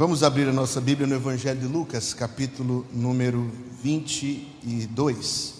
Vamos abrir a nossa Bíblia no Evangelho de Lucas, capítulo número 22.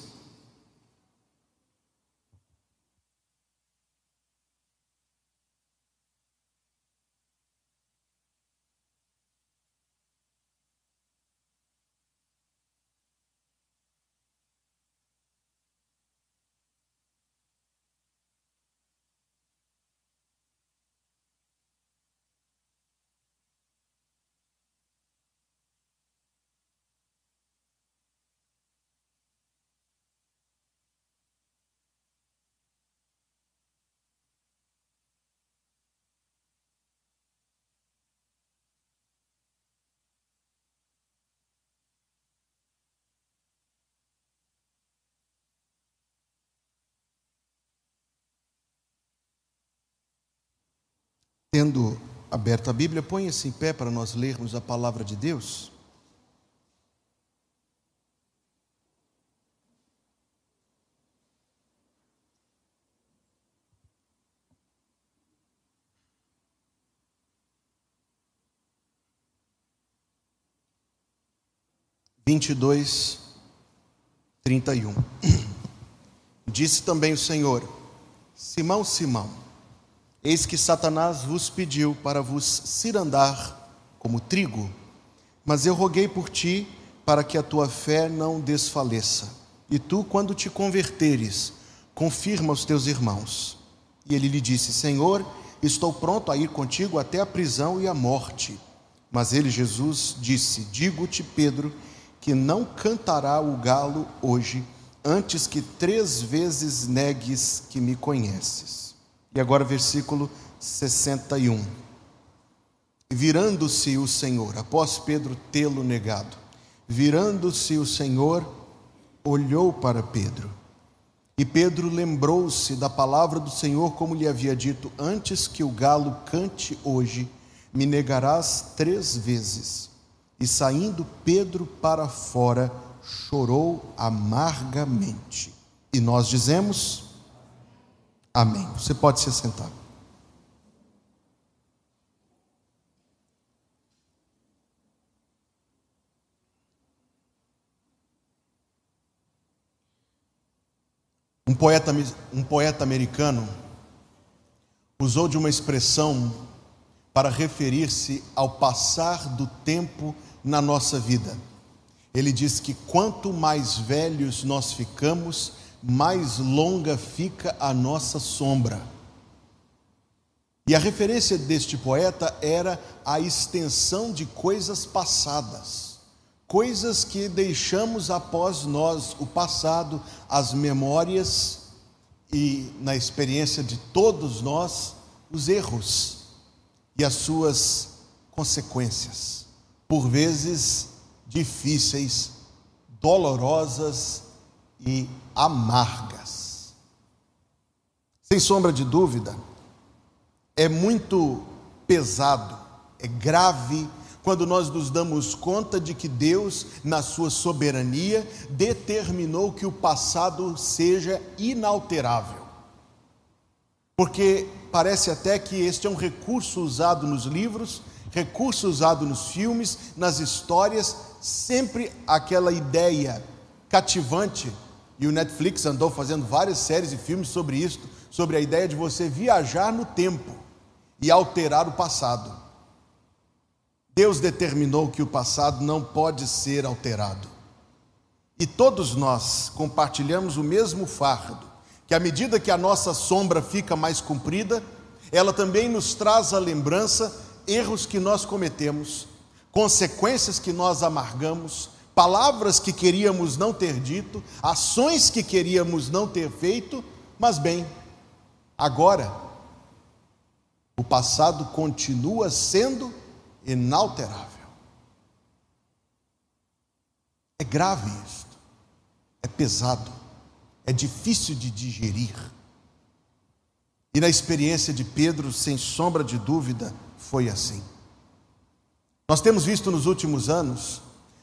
Tendo aberto a Bíblia, ponha-se em pé para nós lermos a palavra de Deus. Vinte e dois, trinta e um. Disse também o Senhor: Simão, Simão, Eis que Satanás vos pediu para vos cirandar como trigo, mas eu roguei por ti para que a tua fé não desfaleça. E tu, quando te converteres, confirma os teus irmãos. E ele lhe disse: Senhor, estou pronto a ir contigo até a prisão e a morte. Mas ele, Jesus, disse: Digo-te, Pedro, que não cantará o galo hoje, antes que três vezes negues que me conheces. E agora, versículo 61. Virando-se o Senhor, após Pedro tê-lo negado, virando-se o Senhor, olhou para Pedro. E Pedro lembrou-se da palavra do Senhor, como lhe havia dito: Antes que o galo cante hoje, me negarás três vezes. E saindo Pedro para fora, chorou amargamente. E nós dizemos: Amém. Você pode se sentar. Um poeta, um poeta americano usou de uma expressão para referir-se ao passar do tempo na nossa vida. Ele diz que quanto mais velhos nós ficamos, mais longa fica a nossa sombra. E a referência deste poeta era a extensão de coisas passadas, coisas que deixamos após nós, o passado, as memórias e, na experiência de todos nós, os erros e as suas consequências, por vezes difíceis, dolorosas e amargas. Sem sombra de dúvida, é muito pesado, é grave quando nós nos damos conta de que Deus, na sua soberania, determinou que o passado seja inalterável. Porque parece até que este é um recurso usado nos livros, recurso usado nos filmes, nas histórias, sempre aquela ideia cativante e o Netflix andou fazendo várias séries e filmes sobre isso, sobre a ideia de você viajar no tempo e alterar o passado. Deus determinou que o passado não pode ser alterado. E todos nós compartilhamos o mesmo fardo, que à medida que a nossa sombra fica mais comprida, ela também nos traz à lembrança erros que nós cometemos, consequências que nós amargamos, palavras que queríamos não ter dito, ações que queríamos não ter feito, mas bem, agora o passado continua sendo inalterável. É grave isto, é pesado, é difícil de digerir. E na experiência de Pedro, sem sombra de dúvida, foi assim. Nós temos visto nos últimos anos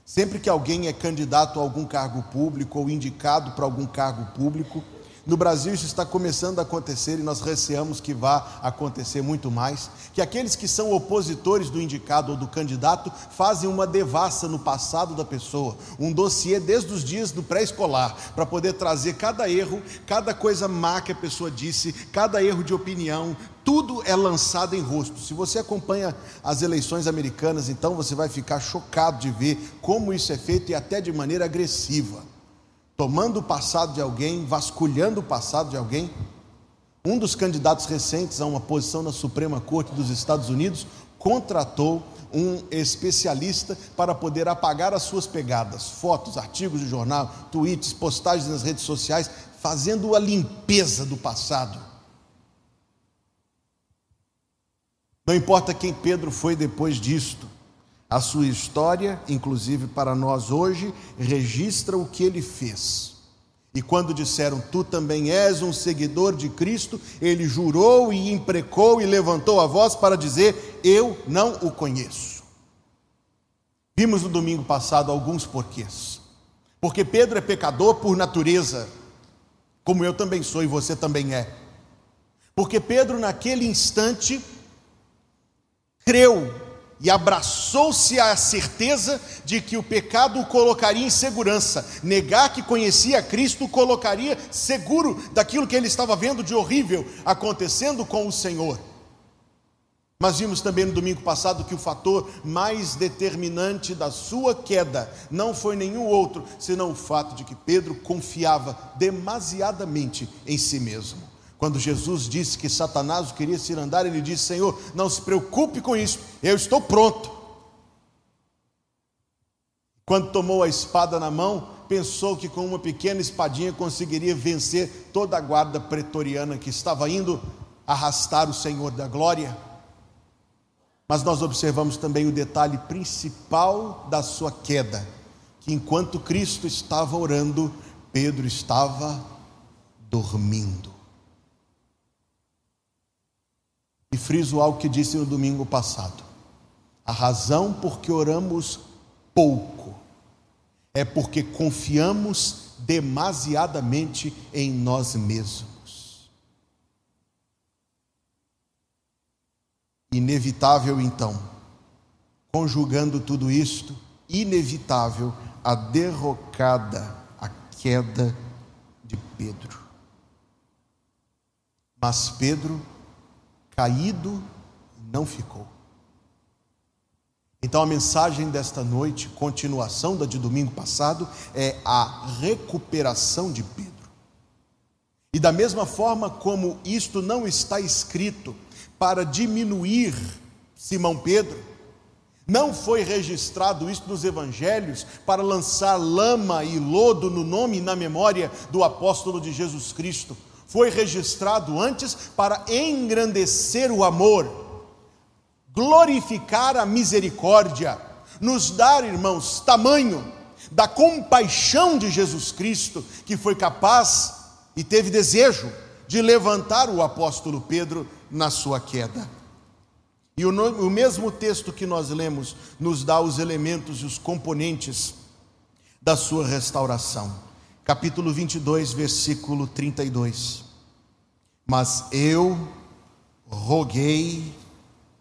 Sempre que alguém é candidato a algum cargo público ou indicado para algum cargo público, no Brasil isso está começando a acontecer e nós receamos que vá acontecer muito mais, que aqueles que são opositores do indicado ou do candidato fazem uma devassa no passado da pessoa, um dossiê desde os dias do pré-escolar, para poder trazer cada erro, cada coisa má que a pessoa disse, cada erro de opinião, tudo é lançado em rosto. Se você acompanha as eleições americanas, então você vai ficar chocado de ver como isso é feito e até de maneira agressiva tomando o passado de alguém, vasculhando o passado de alguém. Um dos candidatos recentes a uma posição na Suprema Corte dos Estados Unidos contratou um especialista para poder apagar as suas pegadas, fotos, artigos de jornal, tweets, postagens nas redes sociais, fazendo a limpeza do passado. Não importa quem Pedro foi depois disto, a sua história, inclusive para nós hoje, registra o que ele fez. E quando disseram, Tu também és um seguidor de Cristo, ele jurou e imprecou e levantou a voz para dizer: Eu não o conheço. Vimos no domingo passado alguns porquês. Porque Pedro é pecador por natureza, como eu também sou e você também é. Porque Pedro, naquele instante, creu e abraçou-se à certeza de que o pecado o colocaria em segurança. Negar que conhecia Cristo o colocaria seguro daquilo que ele estava vendo de horrível acontecendo com o Senhor. Mas vimos também no domingo passado que o fator mais determinante da sua queda não foi nenhum outro senão o fato de que Pedro confiava demasiadamente em si mesmo. Quando Jesus disse que Satanás queria se andar, ele disse: Senhor, não se preocupe com isso, eu estou pronto. Quando tomou a espada na mão, pensou que com uma pequena espadinha conseguiria vencer toda a guarda pretoriana que estava indo arrastar o Senhor da glória. Mas nós observamos também o detalhe principal da sua queda: que enquanto Cristo estava orando, Pedro estava dormindo. E friso algo que disse no domingo passado. A razão por que oramos pouco é porque confiamos demasiadamente em nós mesmos. Inevitável então, conjugando tudo isto, inevitável a derrocada, a queda de Pedro. Mas Pedro caído não ficou. Então a mensagem desta noite, continuação da de domingo passado, é a recuperação de Pedro. E da mesma forma como isto não está escrito para diminuir Simão Pedro, não foi registrado isso nos evangelhos para lançar lama e lodo no nome e na memória do apóstolo de Jesus Cristo foi registrado antes para engrandecer o amor, glorificar a misericórdia, nos dar, irmãos, tamanho da compaixão de Jesus Cristo, que foi capaz e teve desejo de levantar o apóstolo Pedro na sua queda. E o, o mesmo texto que nós lemos nos dá os elementos e os componentes da sua restauração capítulo 22, versículo 32. Mas eu roguei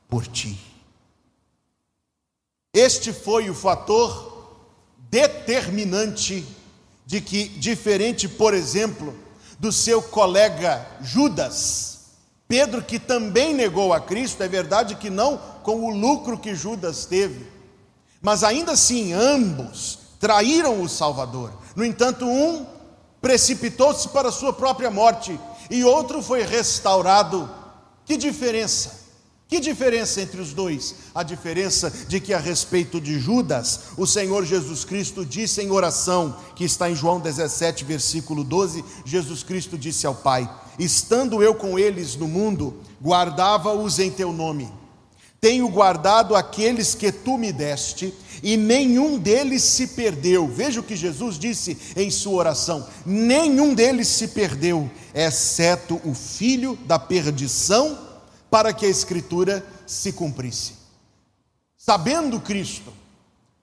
por ti. Este foi o fator determinante de que, diferente, por exemplo, do seu colega Judas, Pedro, que também negou a Cristo, é verdade que não com o lucro que Judas teve, mas ainda assim ambos traíram o Salvador. No entanto, um precipitou-se para a sua própria morte e outro foi restaurado. Que diferença? Que diferença entre os dois? A diferença de que, a respeito de Judas, o Senhor Jesus Cristo disse em oração, que está em João 17, versículo 12: Jesus Cristo disse ao Pai: Estando eu com eles no mundo, guardava-os em teu nome. Tenho guardado aqueles que tu me deste, e nenhum deles se perdeu. Veja o que Jesus disse em sua oração: nenhum deles se perdeu, exceto o filho da perdição, para que a Escritura se cumprisse. Sabendo Cristo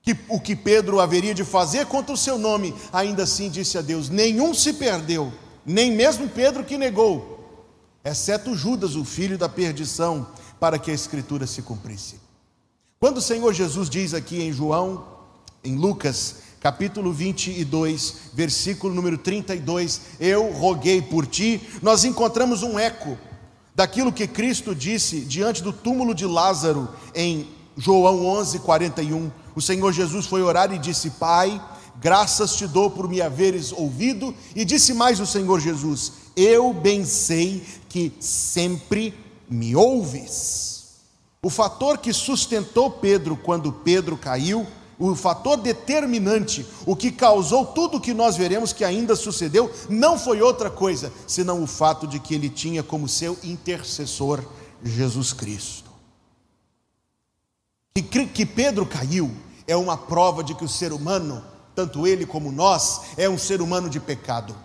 que o que Pedro haveria de fazer contra o seu nome, ainda assim disse a Deus: nenhum se perdeu, nem mesmo Pedro que negou, exceto Judas, o filho da perdição, para que a escritura se cumprisse. Quando o Senhor Jesus diz aqui em João, em Lucas, capítulo 22, versículo número 32, eu roguei por ti, nós encontramos um eco daquilo que Cristo disse diante do túmulo de Lázaro em João 11, 41. O Senhor Jesus foi orar e disse: Pai, graças te dou por me haveres ouvido. E disse mais o Senhor Jesus: Eu bem sei que sempre me ouves. O fator que sustentou Pedro quando Pedro caiu, o fator determinante, o que causou tudo o que nós veremos que ainda sucedeu, não foi outra coisa senão o fato de que ele tinha como seu intercessor Jesus Cristo. Que, que Pedro caiu é uma prova de que o ser humano tanto ele como nós, é um ser humano de pecado.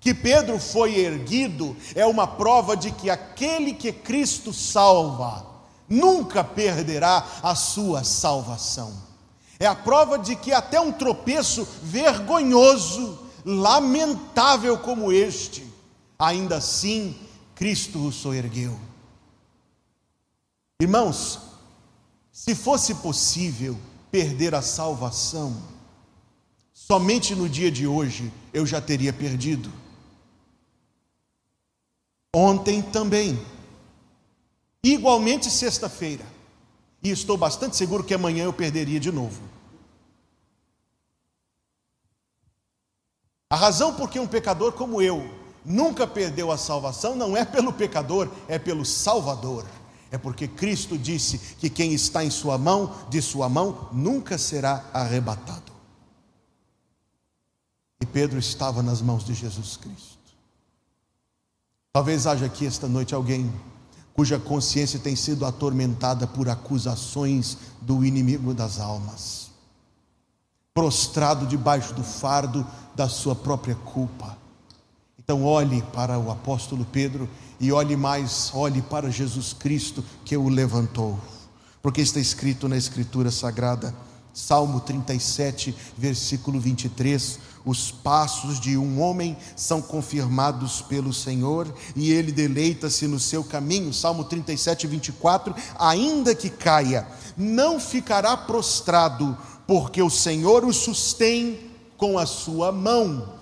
Que Pedro foi erguido é uma prova de que aquele que Cristo salva nunca perderá a sua salvação. É a prova de que até um tropeço vergonhoso, lamentável como este, ainda assim Cristo o soergueu. Irmãos, se fosse possível perder a salvação, somente no dia de hoje eu já teria perdido. Ontem também. Igualmente sexta-feira. E estou bastante seguro que amanhã eu perderia de novo. A razão por que um pecador como eu nunca perdeu a salvação não é pelo pecador, é pelo Salvador. É porque Cristo disse que quem está em sua mão, de sua mão, nunca será arrebatado. E Pedro estava nas mãos de Jesus Cristo. Talvez haja aqui esta noite alguém cuja consciência tem sido atormentada por acusações do inimigo das almas, prostrado debaixo do fardo da sua própria culpa. Então olhe para o apóstolo Pedro e olhe mais, olhe para Jesus Cristo que o levantou, porque está escrito na Escritura Sagrada Salmo 37, versículo 23: Os passos de um homem são confirmados pelo Senhor e ele deleita-se no seu caminho. Salmo 37, 24: Ainda que caia, não ficará prostrado, porque o Senhor o sustém com a sua mão.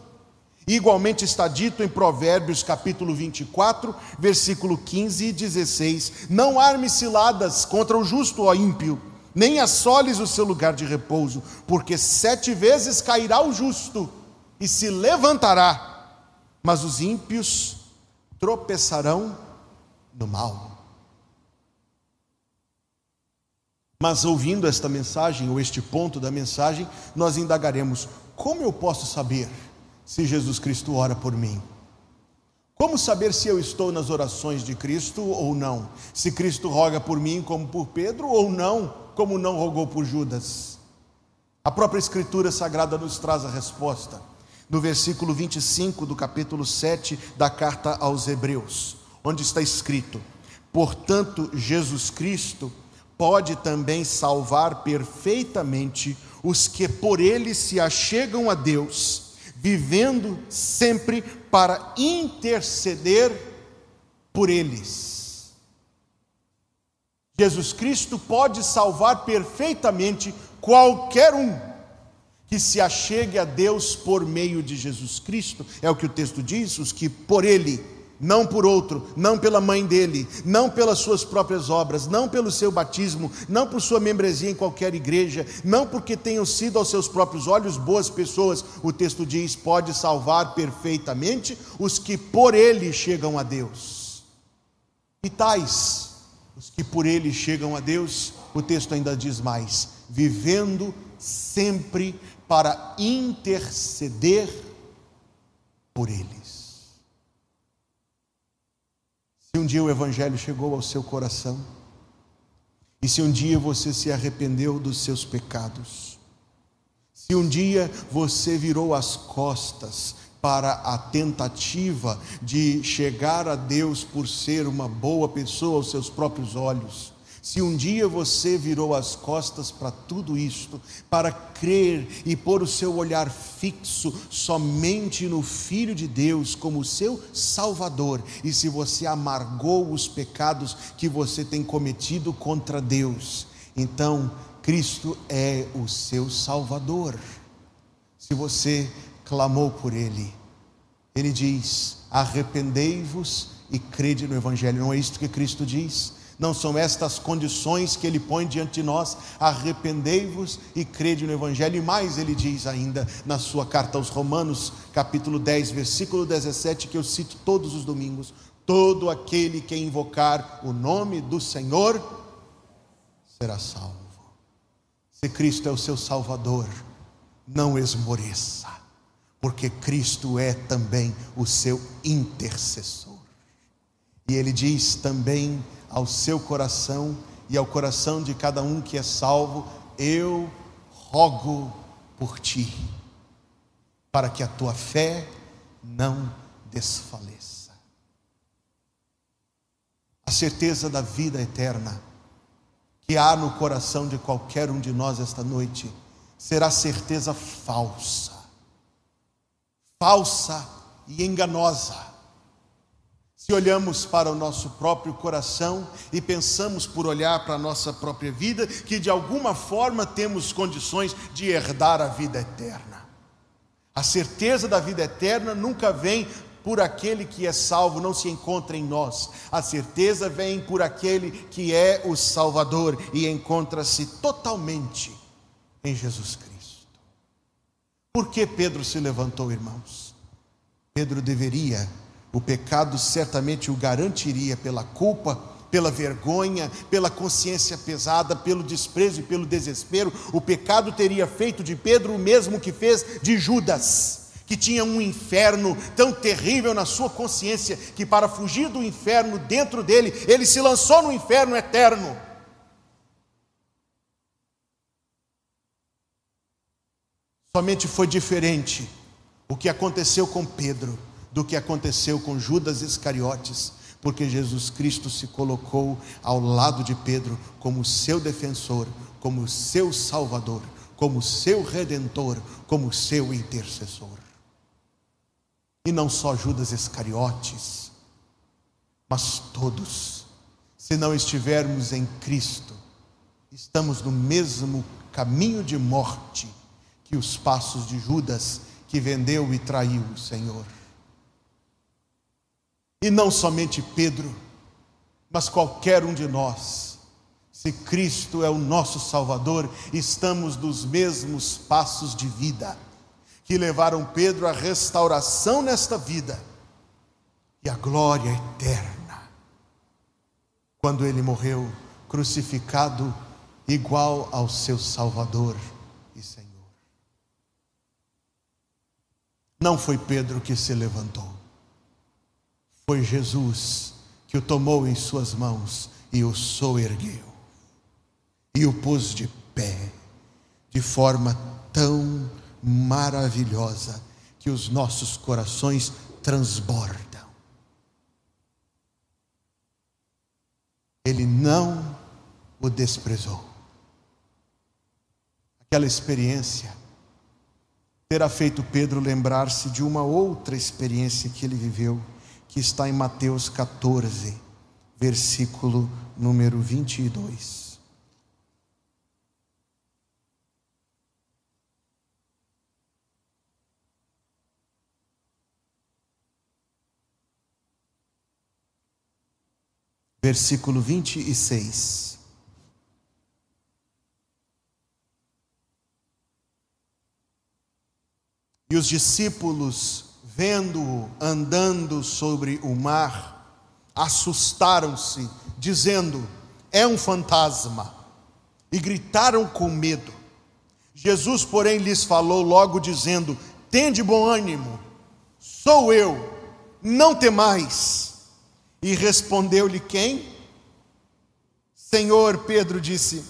Igualmente está dito em Provérbios capítulo 24, versículo 15 e 16: Não arme ciladas contra o justo, ó ímpio nem assoles o seu lugar de repouso, porque sete vezes cairá o justo e se levantará, mas os ímpios tropeçarão no mal. Mas ouvindo esta mensagem, ou este ponto da mensagem, nós indagaremos: como eu posso saber se Jesus Cristo ora por mim? Como saber se eu estou nas orações de Cristo ou não? Se Cristo roga por mim como por Pedro ou não? como não rogou por Judas? A própria Escritura Sagrada nos traz a resposta. No versículo 25 do capítulo 7 da carta aos Hebreus, onde está escrito: Portanto, Jesus Cristo pode também salvar perfeitamente os que por ele se achegam a Deus, vivendo sempre para interceder por eles. Jesus Cristo pode salvar perfeitamente qualquer um que se achegue a Deus por meio de Jesus Cristo. É o que o texto diz: os que por Ele, não por outro, não pela mãe dele, não pelas suas próprias obras, não pelo seu batismo, não por sua membresia em qualquer igreja, não porque tenham sido aos seus próprios olhos boas pessoas, o texto diz: pode salvar perfeitamente os que por Ele chegam a Deus. E tais os que por ele chegam a Deus, o texto ainda diz mais: vivendo sempre para interceder por eles. Se um dia o Evangelho chegou ao seu coração, e se um dia você se arrependeu dos seus pecados, se um dia você virou as costas para a tentativa de chegar a Deus por ser uma boa pessoa aos seus próprios olhos. Se um dia você virou as costas para tudo isto, para crer e pôr o seu olhar fixo somente no Filho de Deus como seu Salvador, e se você amargou os pecados que você tem cometido contra Deus, então Cristo é o seu Salvador. Se você clamou por Ele, Ele diz: arrependei-vos e crede no Evangelho. Não é isto que Cristo diz? Não são estas condições que ele põe diante de nós. Arrependei-vos e crede no Evangelho. E mais ele diz ainda na sua carta aos Romanos, capítulo 10, versículo 17, que eu cito todos os domingos: Todo aquele que invocar o nome do Senhor será salvo. Se Cristo é o seu Salvador, não esmoreça, porque Cristo é também o seu intercessor. E ele diz também ao seu coração e ao coração de cada um que é salvo: Eu rogo por ti, para que a tua fé não desfaleça. A certeza da vida eterna que há no coração de qualquer um de nós esta noite será certeza falsa, falsa e enganosa se olhamos para o nosso próprio coração e pensamos por olhar para a nossa própria vida, que de alguma forma temos condições de herdar a vida eterna. A certeza da vida eterna nunca vem por aquele que é salvo, não se encontra em nós. A certeza vem por aquele que é o Salvador e encontra-se totalmente em Jesus Cristo. Por que Pedro se levantou, irmãos? Pedro deveria o pecado certamente o garantiria pela culpa, pela vergonha, pela consciência pesada, pelo desprezo e pelo desespero. O pecado teria feito de Pedro o mesmo que fez de Judas, que tinha um inferno tão terrível na sua consciência que, para fugir do inferno dentro dele, ele se lançou no inferno eterno. Somente foi diferente o que aconteceu com Pedro do que aconteceu com Judas Iscariotes, porque Jesus Cristo se colocou ao lado de Pedro como seu defensor, como seu salvador, como seu redentor, como seu intercessor. E não só Judas Iscariotes, mas todos, se não estivermos em Cristo, estamos no mesmo caminho de morte que os passos de Judas, que vendeu e traiu o Senhor. E não somente Pedro, mas qualquer um de nós, se Cristo é o nosso Salvador, estamos nos mesmos passos de vida que levaram Pedro à restauração nesta vida e à glória eterna. Quando ele morreu crucificado, igual ao seu Salvador e Senhor. Não foi Pedro que se levantou foi Jesus que o tomou em suas mãos e o soergueu e o pôs de pé de forma tão maravilhosa que os nossos corações transbordam. Ele não o desprezou. Aquela experiência terá feito Pedro lembrar-se de uma outra experiência que ele viveu que está em Mateus 14, versículo número 22. Versículo 26. E os discípulos vendo-o andando sobre o mar, assustaram-se, dizendo: É um fantasma, e gritaram com medo. Jesus, porém, lhes falou logo, dizendo: Tende bom ânimo, sou eu, não temais. E respondeu-lhe quem? Senhor, Pedro disse: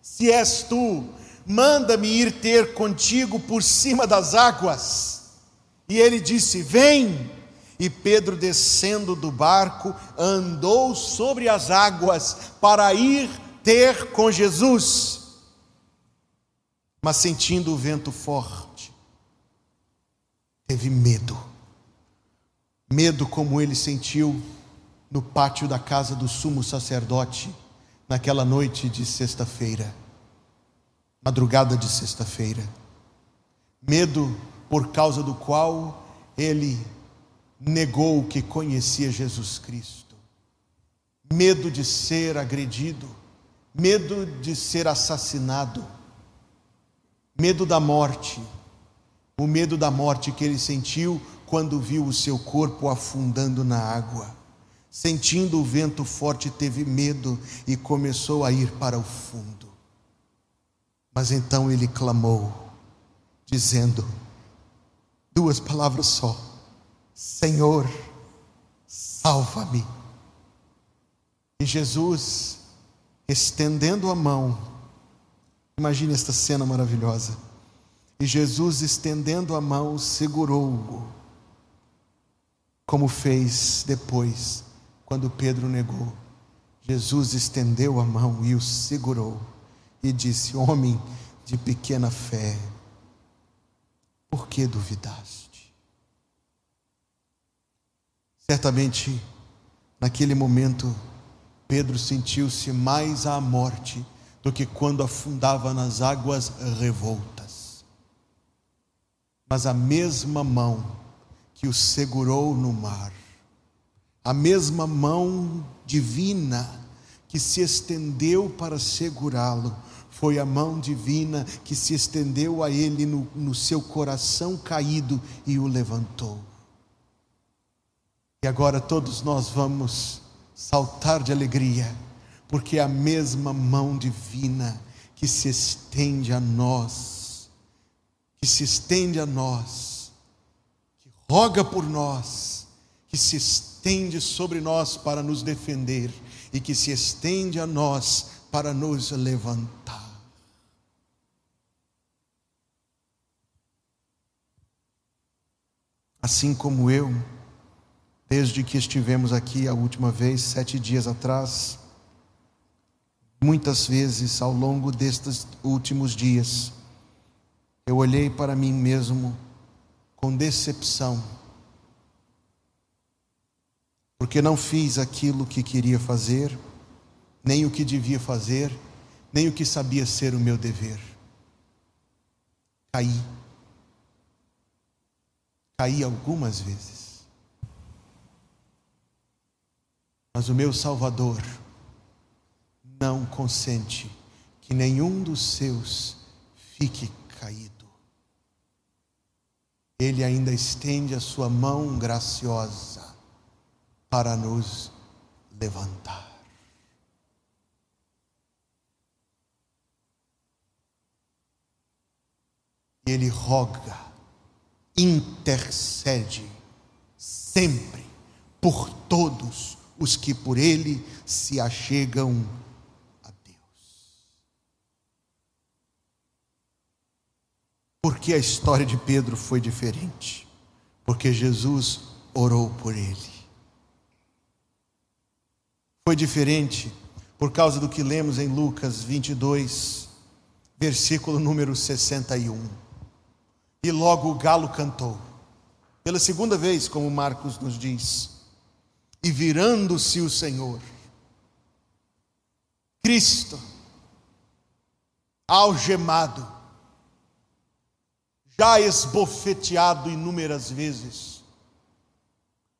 Se és tu, manda-me ir ter contigo por cima das águas. E ele disse: Vem. E Pedro, descendo do barco, andou sobre as águas para ir ter com Jesus. Mas sentindo o vento forte, teve medo. Medo como ele sentiu no pátio da casa do sumo sacerdote, naquela noite de sexta-feira, madrugada de sexta-feira. Medo por causa do qual ele negou que conhecia Jesus Cristo. Medo de ser agredido, medo de ser assassinado, medo da morte, o medo da morte que ele sentiu quando viu o seu corpo afundando na água. Sentindo o vento forte, teve medo e começou a ir para o fundo. Mas então ele clamou, dizendo duas palavras só: Senhor, salva-me. E Jesus, estendendo a mão, imagine esta cena maravilhosa. E Jesus, estendendo a mão, segurou-o, como fez depois quando Pedro negou, Jesus estendeu a mão e o segurou e disse: Homem de pequena fé, por que duvidaste? Certamente, naquele momento, Pedro sentiu-se mais à morte do que quando afundava nas águas revoltas. Mas a mesma mão que o segurou no mar a mesma mão divina que se estendeu para segurá-lo, foi a mão divina que se estendeu a ele no, no seu coração caído e o levantou. E agora todos nós vamos saltar de alegria, porque é a mesma mão divina que se estende a nós, que se estende a nós, que roga por nós, que se estende estende sobre nós para nos defender e que se estende a nós para nos levantar. Assim como eu, desde que estivemos aqui a última vez, sete dias atrás, muitas vezes ao longo destes últimos dias, eu olhei para mim mesmo com decepção porque não fiz aquilo que queria fazer, nem o que devia fazer, nem o que sabia ser o meu dever. Caí. Caí algumas vezes. Mas o meu Salvador não consente que nenhum dos seus fique caído. Ele ainda estende a sua mão graciosa para nos levantar. Ele roga, intercede sempre por todos os que por ele se achegam a Deus. Porque a história de Pedro foi diferente? Porque Jesus orou por ele foi diferente por causa do que lemos em Lucas 22, versículo número 61. E logo o galo cantou, pela segunda vez, como Marcos nos diz, e virando-se o Senhor, Cristo, algemado, já esbofeteado inúmeras vezes,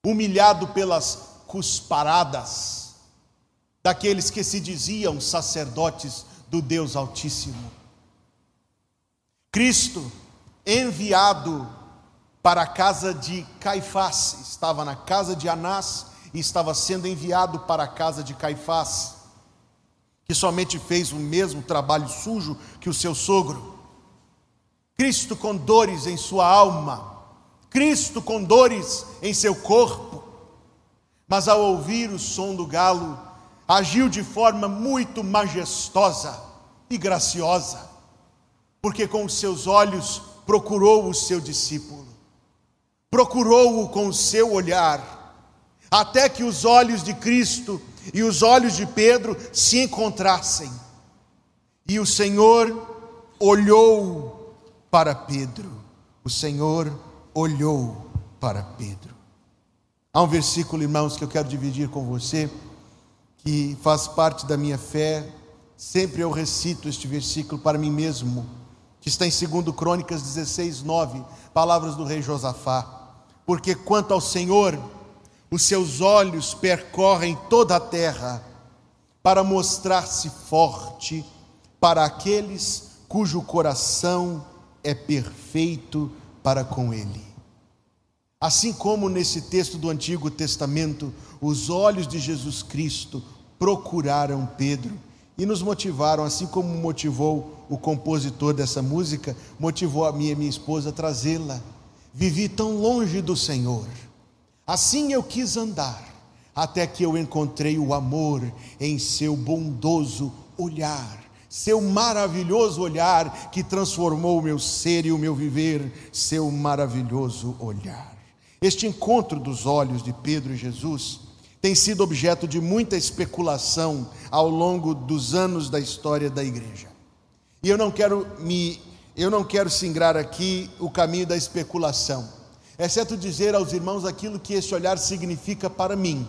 humilhado pelas cusparadas, daqueles que se diziam sacerdotes do Deus Altíssimo. Cristo, enviado para a casa de Caifás, estava na casa de Anás e estava sendo enviado para a casa de Caifás, que somente fez o mesmo trabalho sujo que o seu sogro. Cristo com dores em sua alma, Cristo com dores em seu corpo, mas ao ouvir o som do galo, agiu de forma muito majestosa e graciosa, porque com os seus olhos procurou o seu discípulo. procurou-o com o seu olhar, até que os olhos de Cristo e os olhos de Pedro se encontrassem. E o Senhor olhou para Pedro. O Senhor olhou para Pedro. Há um versículo, irmãos, que eu quero dividir com você, que faz parte da minha fé. Sempre eu recito este versículo para mim mesmo, que está em 2 Crônicas 16, 9, palavras do rei Josafá. Porque quanto ao Senhor, os seus olhos percorrem toda a terra para mostrar-se forte para aqueles cujo coração é perfeito para com Ele. Assim como nesse texto do Antigo Testamento, os olhos de Jesus Cristo procuraram Pedro e nos motivaram, assim como motivou o compositor dessa música, motivou a minha e minha esposa a trazê-la. Vivi tão longe do Senhor, assim eu quis andar, até que eu encontrei o amor em seu bondoso olhar seu maravilhoso olhar que transformou o meu ser e o meu viver, seu maravilhoso olhar. Este encontro dos olhos de Pedro e Jesus tem sido objeto de muita especulação ao longo dos anos da história da igreja. E eu não quero me eu não quero singrar aqui o caminho da especulação, exceto dizer aos irmãos aquilo que esse olhar significa para mim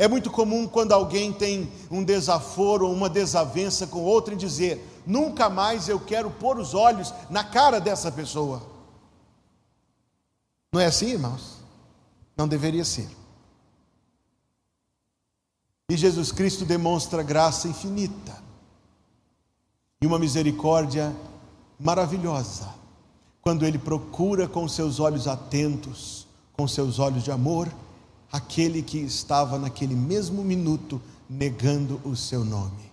é muito comum quando alguém tem um desaforo ou uma desavença com outro e dizer: nunca mais eu quero pôr os olhos na cara dessa pessoa. Não é assim, irmãos? Não deveria ser. E Jesus Cristo demonstra graça infinita e uma misericórdia maravilhosa quando ele procura com seus olhos atentos, com seus olhos de amor, aquele que estava naquele mesmo minuto negando o seu nome.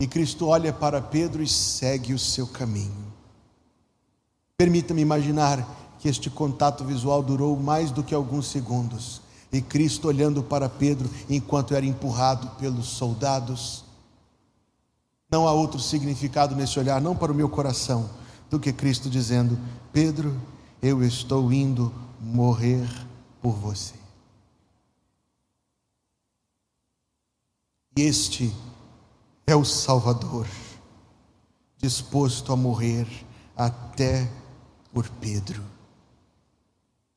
E Cristo olha para Pedro e segue o seu caminho. Permita-me imaginar que este contato visual durou mais do que alguns segundos. E Cristo olhando para Pedro enquanto era empurrado pelos soldados. Não há outro significado nesse olhar, não para o meu coração, do que Cristo dizendo: Pedro, eu estou indo morrer por você. E este é o Salvador, disposto a morrer até por Pedro,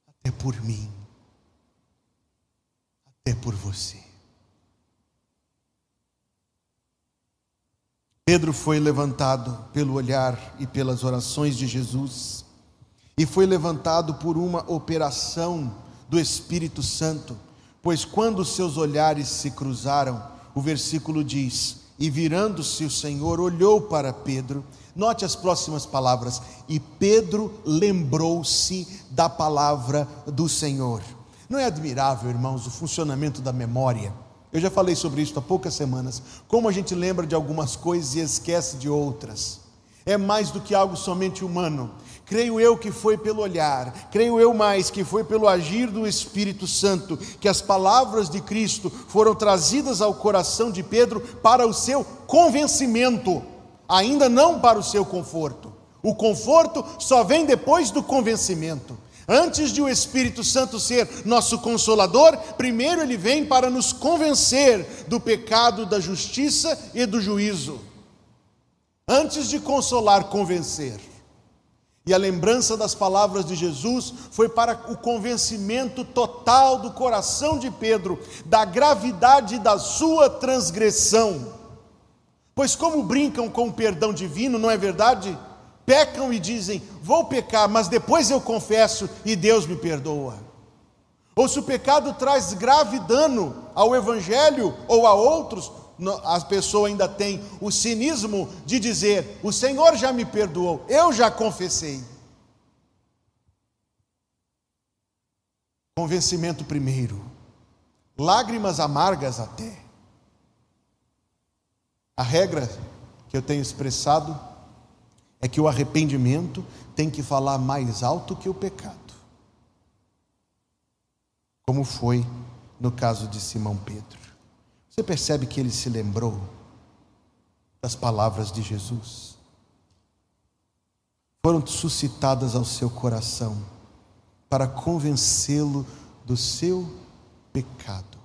até por mim, até por você. Pedro foi levantado pelo olhar e pelas orações de Jesus, e foi levantado por uma operação do Espírito Santo, pois quando seus olhares se cruzaram, o versículo diz: E virando-se o Senhor, olhou para Pedro. Note as próximas palavras. E Pedro lembrou-se da palavra do Senhor. Não é admirável, irmãos, o funcionamento da memória? Eu já falei sobre isso há poucas semanas. Como a gente lembra de algumas coisas e esquece de outras. É mais do que algo somente humano. Creio eu que foi pelo olhar, creio eu mais que foi pelo agir do Espírito Santo, que as palavras de Cristo foram trazidas ao coração de Pedro para o seu convencimento, ainda não para o seu conforto. O conforto só vem depois do convencimento. Antes de o Espírito Santo ser nosso consolador, primeiro ele vem para nos convencer do pecado, da justiça e do juízo. Antes de consolar, convencer. E a lembrança das palavras de Jesus foi para o convencimento total do coração de Pedro da gravidade da sua transgressão. Pois, como brincam com o perdão divino, não é verdade? Pecam e dizem: Vou pecar, mas depois eu confesso e Deus me perdoa. Ou se o pecado traz grave dano ao Evangelho ou a outros, a pessoa ainda tem o cinismo de dizer: O Senhor já me perdoou, eu já confessei. Convencimento primeiro, lágrimas amargas até. A regra que eu tenho expressado é que o arrependimento tem que falar mais alto que o pecado, como foi no caso de Simão Pedro. Você percebe que ele se lembrou das palavras de Jesus? Foram suscitadas ao seu coração para convencê-lo do seu pecado.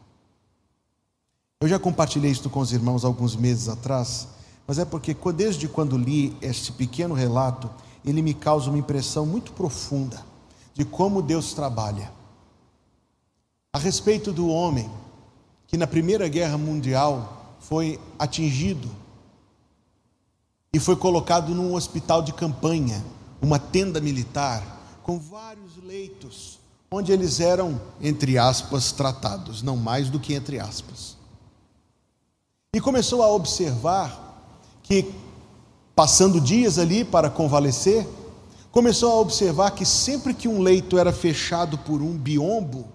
Eu já compartilhei isso com os irmãos alguns meses atrás, mas é porque desde quando li este pequeno relato, ele me causa uma impressão muito profunda de como Deus trabalha. A respeito do homem que na Primeira Guerra Mundial foi atingido e foi colocado num hospital de campanha, uma tenda militar, com vários leitos, onde eles eram, entre aspas, tratados, não mais do que entre aspas. E começou a observar que, passando dias ali para convalescer, começou a observar que sempre que um leito era fechado por um biombo,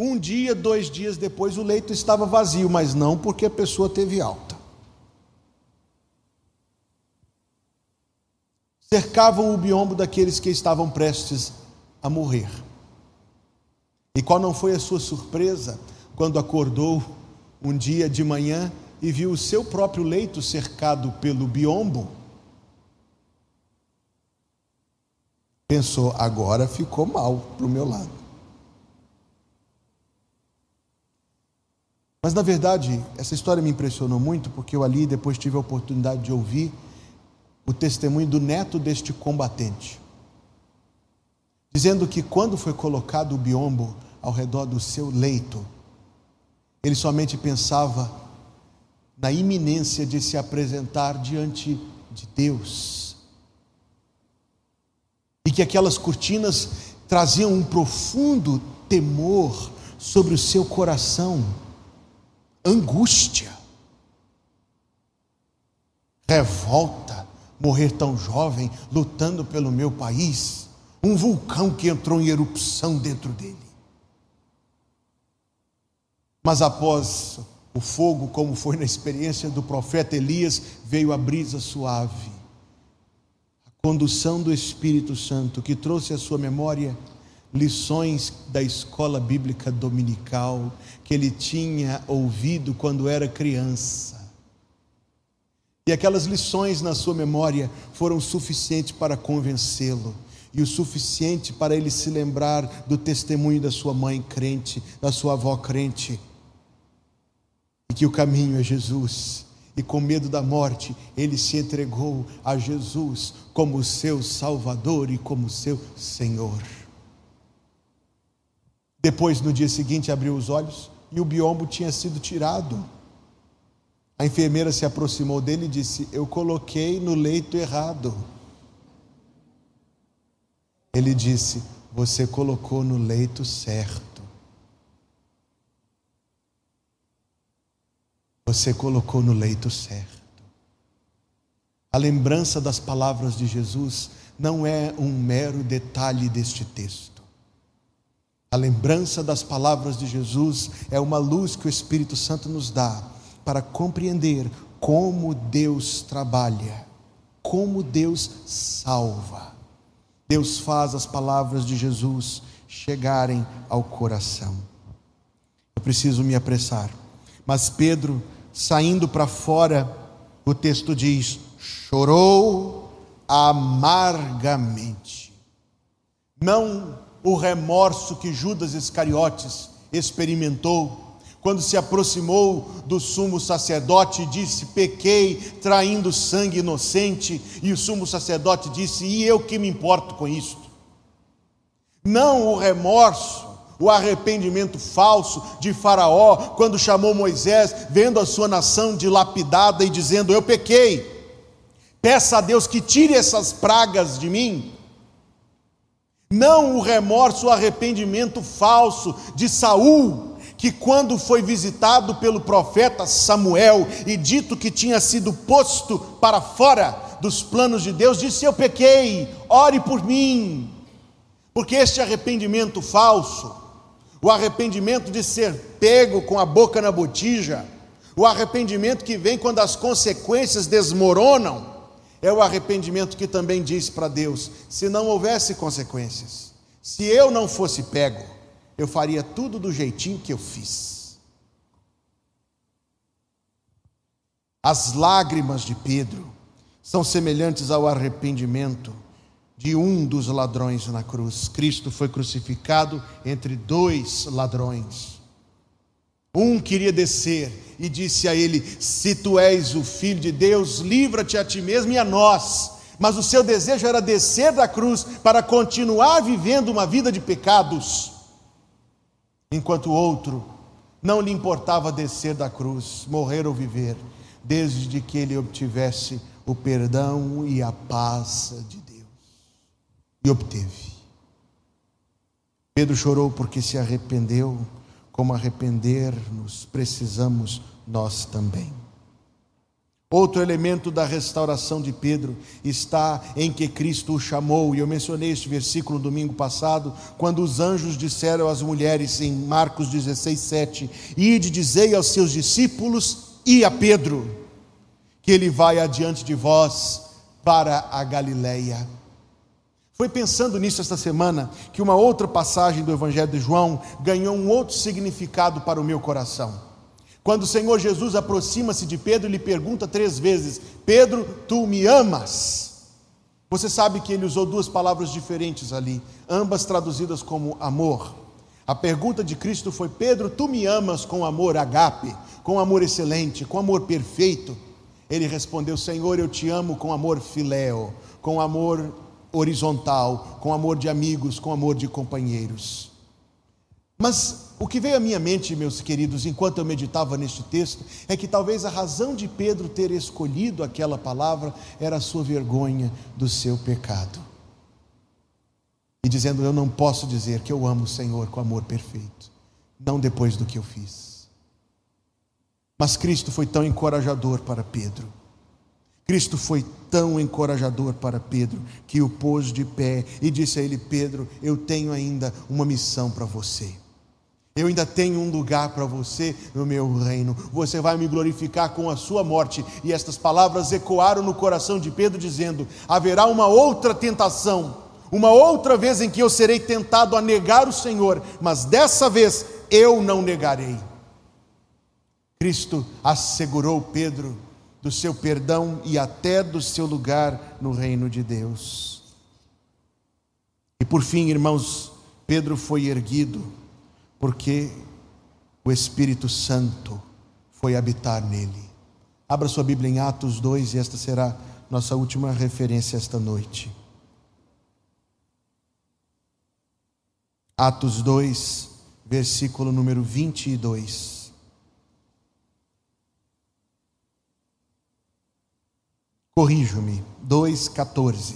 um dia, dois dias depois, o leito estava vazio, mas não porque a pessoa teve alta. Cercavam o biombo daqueles que estavam prestes a morrer. E qual não foi a sua surpresa quando acordou um dia de manhã e viu o seu próprio leito cercado pelo biombo? Pensou, agora ficou mal para o meu lado. Mas na verdade, essa história me impressionou muito porque eu ali depois tive a oportunidade de ouvir o testemunho do neto deste combatente, dizendo que quando foi colocado o biombo ao redor do seu leito, ele somente pensava na iminência de se apresentar diante de Deus. E que aquelas cortinas traziam um profundo temor sobre o seu coração, angústia, revolta, morrer tão jovem, lutando pelo meu país, um vulcão que entrou em erupção dentro dele. Mas após o fogo, como foi na experiência do profeta Elias, veio a brisa suave, a condução do Espírito Santo, que trouxe à sua memória lições da escola bíblica dominical que ele tinha ouvido quando era criança. E aquelas lições na sua memória foram suficientes para convencê-lo e o suficiente para ele se lembrar do testemunho da sua mãe crente, da sua avó crente, que o caminho é Jesus. E com medo da morte, ele se entregou a Jesus como seu Salvador e como seu Senhor. Depois, no dia seguinte, abriu os olhos e o biombo tinha sido tirado. A enfermeira se aproximou dele e disse: Eu coloquei no leito errado. Ele disse: Você colocou no leito certo. Você colocou no leito certo. A lembrança das palavras de Jesus não é um mero detalhe deste texto. A lembrança das palavras de Jesus é uma luz que o Espírito Santo nos dá para compreender como Deus trabalha, como Deus salva. Deus faz as palavras de Jesus chegarem ao coração. Eu preciso me apressar. Mas Pedro, saindo para fora, o texto diz: chorou amargamente. Não o remorso que Judas Iscariotes experimentou quando se aproximou do sumo sacerdote e disse: Pequei, traindo sangue inocente. E o sumo sacerdote disse: E eu que me importo com isto? Não o remorso, o arrependimento falso de Faraó, quando chamou Moisés, vendo a sua nação dilapidada e dizendo: Eu pequei. Peça a Deus que tire essas pragas de mim. Não o remorso, o arrependimento falso de Saul, que quando foi visitado pelo profeta Samuel e dito que tinha sido posto para fora dos planos de Deus, disse: Eu pequei, ore por mim. Porque este arrependimento falso, o arrependimento de ser pego com a boca na botija, o arrependimento que vem quando as consequências desmoronam, é o arrependimento que também diz para Deus: se não houvesse consequências, se eu não fosse pego, eu faria tudo do jeitinho que eu fiz. As lágrimas de Pedro são semelhantes ao arrependimento de um dos ladrões na cruz. Cristo foi crucificado entre dois ladrões. Um queria descer e disse a ele: Se tu és o filho de Deus, livra-te a ti mesmo e a nós. Mas o seu desejo era descer da cruz para continuar vivendo uma vida de pecados. Enquanto o outro não lhe importava descer da cruz, morrer ou viver, desde que ele obtivesse o perdão e a paz de Deus. E obteve. Pedro chorou porque se arrependeu, como arrepender-nos precisamos nós também. Outro elemento da restauração de Pedro está em que Cristo o chamou, e eu mencionei este versículo no domingo passado, quando os anjos disseram às mulheres em Marcos 16, 7: Ide, dizei aos seus discípulos e a Pedro, que ele vai adiante de vós para a Galileia. Foi pensando nisso esta semana que uma outra passagem do Evangelho de João ganhou um outro significado para o meu coração. Quando o Senhor Jesus aproxima-se de Pedro, ele pergunta três vezes: Pedro, tu me amas? Você sabe que ele usou duas palavras diferentes ali, ambas traduzidas como amor. A pergunta de Cristo foi: Pedro, tu me amas com amor agape, com amor excelente, com amor perfeito? Ele respondeu: Senhor, eu te amo com amor filéu, com amor horizontal, com amor de amigos, com amor de companheiros. Mas o que veio à minha mente, meus queridos, enquanto eu meditava neste texto, é que talvez a razão de Pedro ter escolhido aquela palavra era a sua vergonha do seu pecado. E dizendo: Eu não posso dizer que eu amo o Senhor com amor perfeito, não depois do que eu fiz. Mas Cristo foi tão encorajador para Pedro. Cristo foi tão encorajador para Pedro que o pôs de pé e disse a ele: Pedro, eu tenho ainda uma missão para você. Eu ainda tenho um lugar para você no meu reino. Você vai me glorificar com a sua morte. E estas palavras ecoaram no coração de Pedro, dizendo: haverá uma outra tentação, uma outra vez em que eu serei tentado a negar o Senhor, mas dessa vez eu não negarei. Cristo assegurou Pedro do seu perdão e até do seu lugar no reino de Deus. E por fim, irmãos, Pedro foi erguido porque o Espírito Santo foi habitar nele. Abra sua Bíblia em Atos 2 e esta será nossa última referência esta noite. Atos 2, versículo número 22. Corrijo-me, 2,14.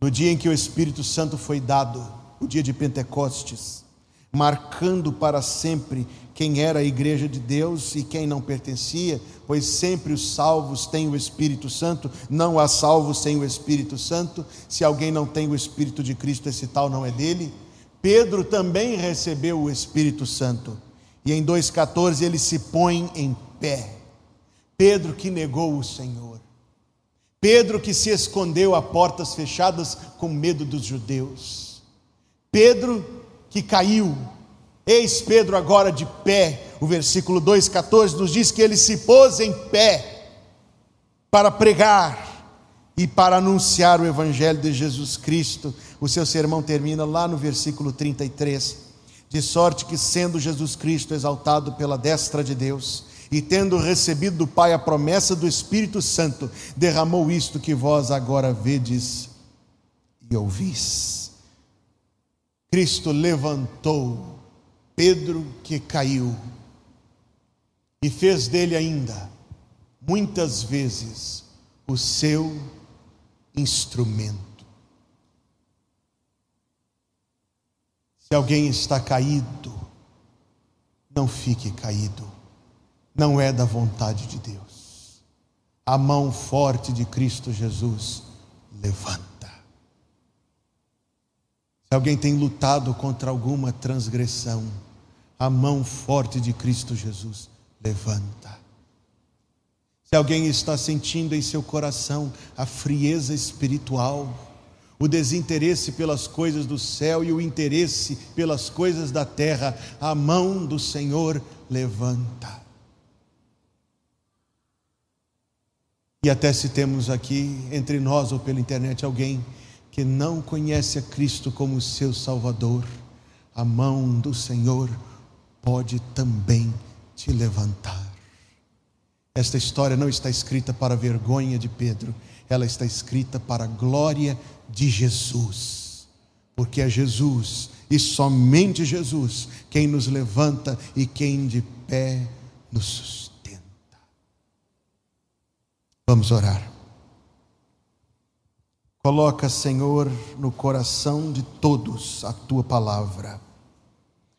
No dia em que o Espírito Santo foi dado, o dia de Pentecostes, marcando para sempre quem era a igreja de Deus e quem não pertencia, pois sempre os salvos têm o Espírito Santo, não há salvos sem o Espírito Santo. Se alguém não tem o Espírito de Cristo, esse tal não é dele. Pedro também recebeu o Espírito Santo. E em 2,14 ele se põe em pé. Pedro que negou o Senhor. Pedro que se escondeu a portas fechadas com medo dos judeus. Pedro que caiu, eis Pedro agora de pé, o versículo 2,14 nos diz que ele se pôs em pé para pregar e para anunciar o Evangelho de Jesus Cristo. O seu sermão termina lá no versículo 33. De sorte que, sendo Jesus Cristo exaltado pela destra de Deus, e tendo recebido do Pai a promessa do Espírito Santo, derramou isto que vós agora vedes e ouvis. Cristo levantou Pedro que caiu e fez dele ainda, muitas vezes, o seu instrumento. Se alguém está caído, não fique caído, não é da vontade de Deus. A mão forte de Cristo Jesus levanta. Se alguém tem lutado contra alguma transgressão, a mão forte de Cristo Jesus levanta. Se alguém está sentindo em seu coração a frieza espiritual, o desinteresse pelas coisas do céu e o interesse pelas coisas da terra, a mão do Senhor levanta. E até se temos aqui entre nós ou pela internet alguém que não conhece a Cristo como seu Salvador, a mão do Senhor pode também te levantar. Esta história não está escrita para a vergonha de Pedro, ela está escrita para a glória de Jesus, porque é Jesus e somente Jesus quem nos levanta e quem de pé nos sustenta. Vamos orar. Coloca, Senhor, no coração de todos a tua palavra.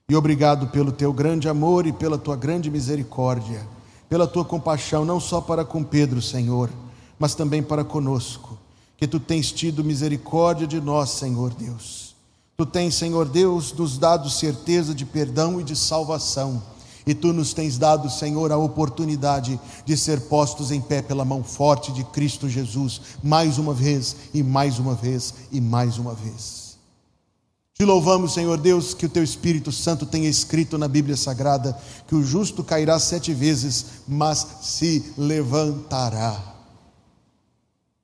E obrigado pelo teu grande amor e pela tua grande misericórdia, pela tua compaixão, não só para com Pedro, Senhor, mas também para conosco, que tu tens tido misericórdia de nós, Senhor Deus. Tu tens, Senhor Deus, nos dado certeza de perdão e de salvação e tu nos tens dado, Senhor, a oportunidade de ser postos em pé pela mão forte de Cristo Jesus, mais uma vez, e mais uma vez, e mais uma vez. Te louvamos, Senhor Deus, que o teu Espírito Santo tenha escrito na Bíblia Sagrada que o justo cairá sete vezes, mas se levantará.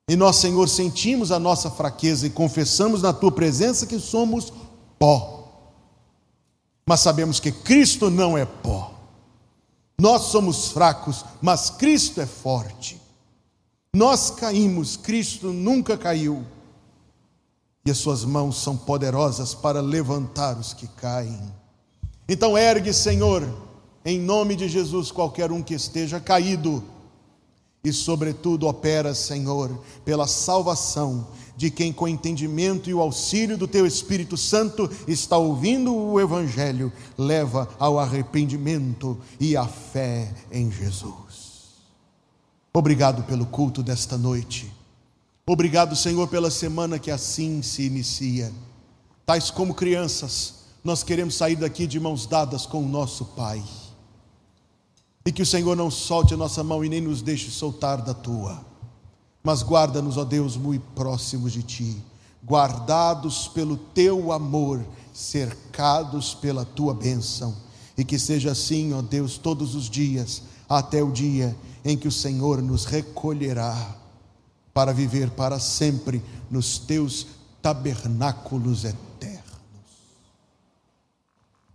E nós, Senhor, sentimos a nossa fraqueza e confessamos na tua presença que somos pó. Mas sabemos que Cristo não é pó. Nós somos fracos, mas Cristo é forte. Nós caímos, Cristo nunca caiu. E as suas mãos são poderosas para levantar os que caem. Então ergue, Senhor, em nome de Jesus, qualquer um que esteja caído. E, sobretudo, opera, Senhor, pela salvação de quem, com entendimento e o auxílio do Teu Espírito Santo, está ouvindo o Evangelho, leva ao arrependimento e à fé em Jesus. Obrigado pelo culto desta noite. Obrigado, Senhor, pela semana que assim se inicia. Tais como crianças, nós queremos sair daqui de mãos dadas com o nosso Pai. E que o Senhor não solte a nossa mão e nem nos deixe soltar da tua. Mas guarda-nos, ó Deus, muito próximos de Ti, guardados pelo Teu amor, cercados pela Tua bênção, e que seja assim, ó Deus, todos os dias, até o dia em que o Senhor nos recolherá para viver para sempre nos Teus tabernáculos eternos.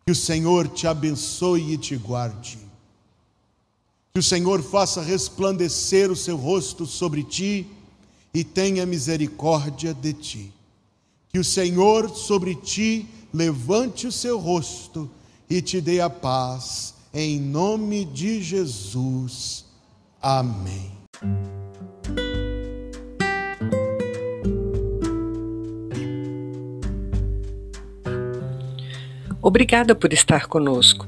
Que o Senhor te abençoe e te guarde que o Senhor faça resplandecer o seu rosto sobre ti e tenha misericórdia de ti. Que o Senhor sobre ti levante o seu rosto e te dê a paz. Em nome de Jesus. Amém. Obrigada por estar conosco.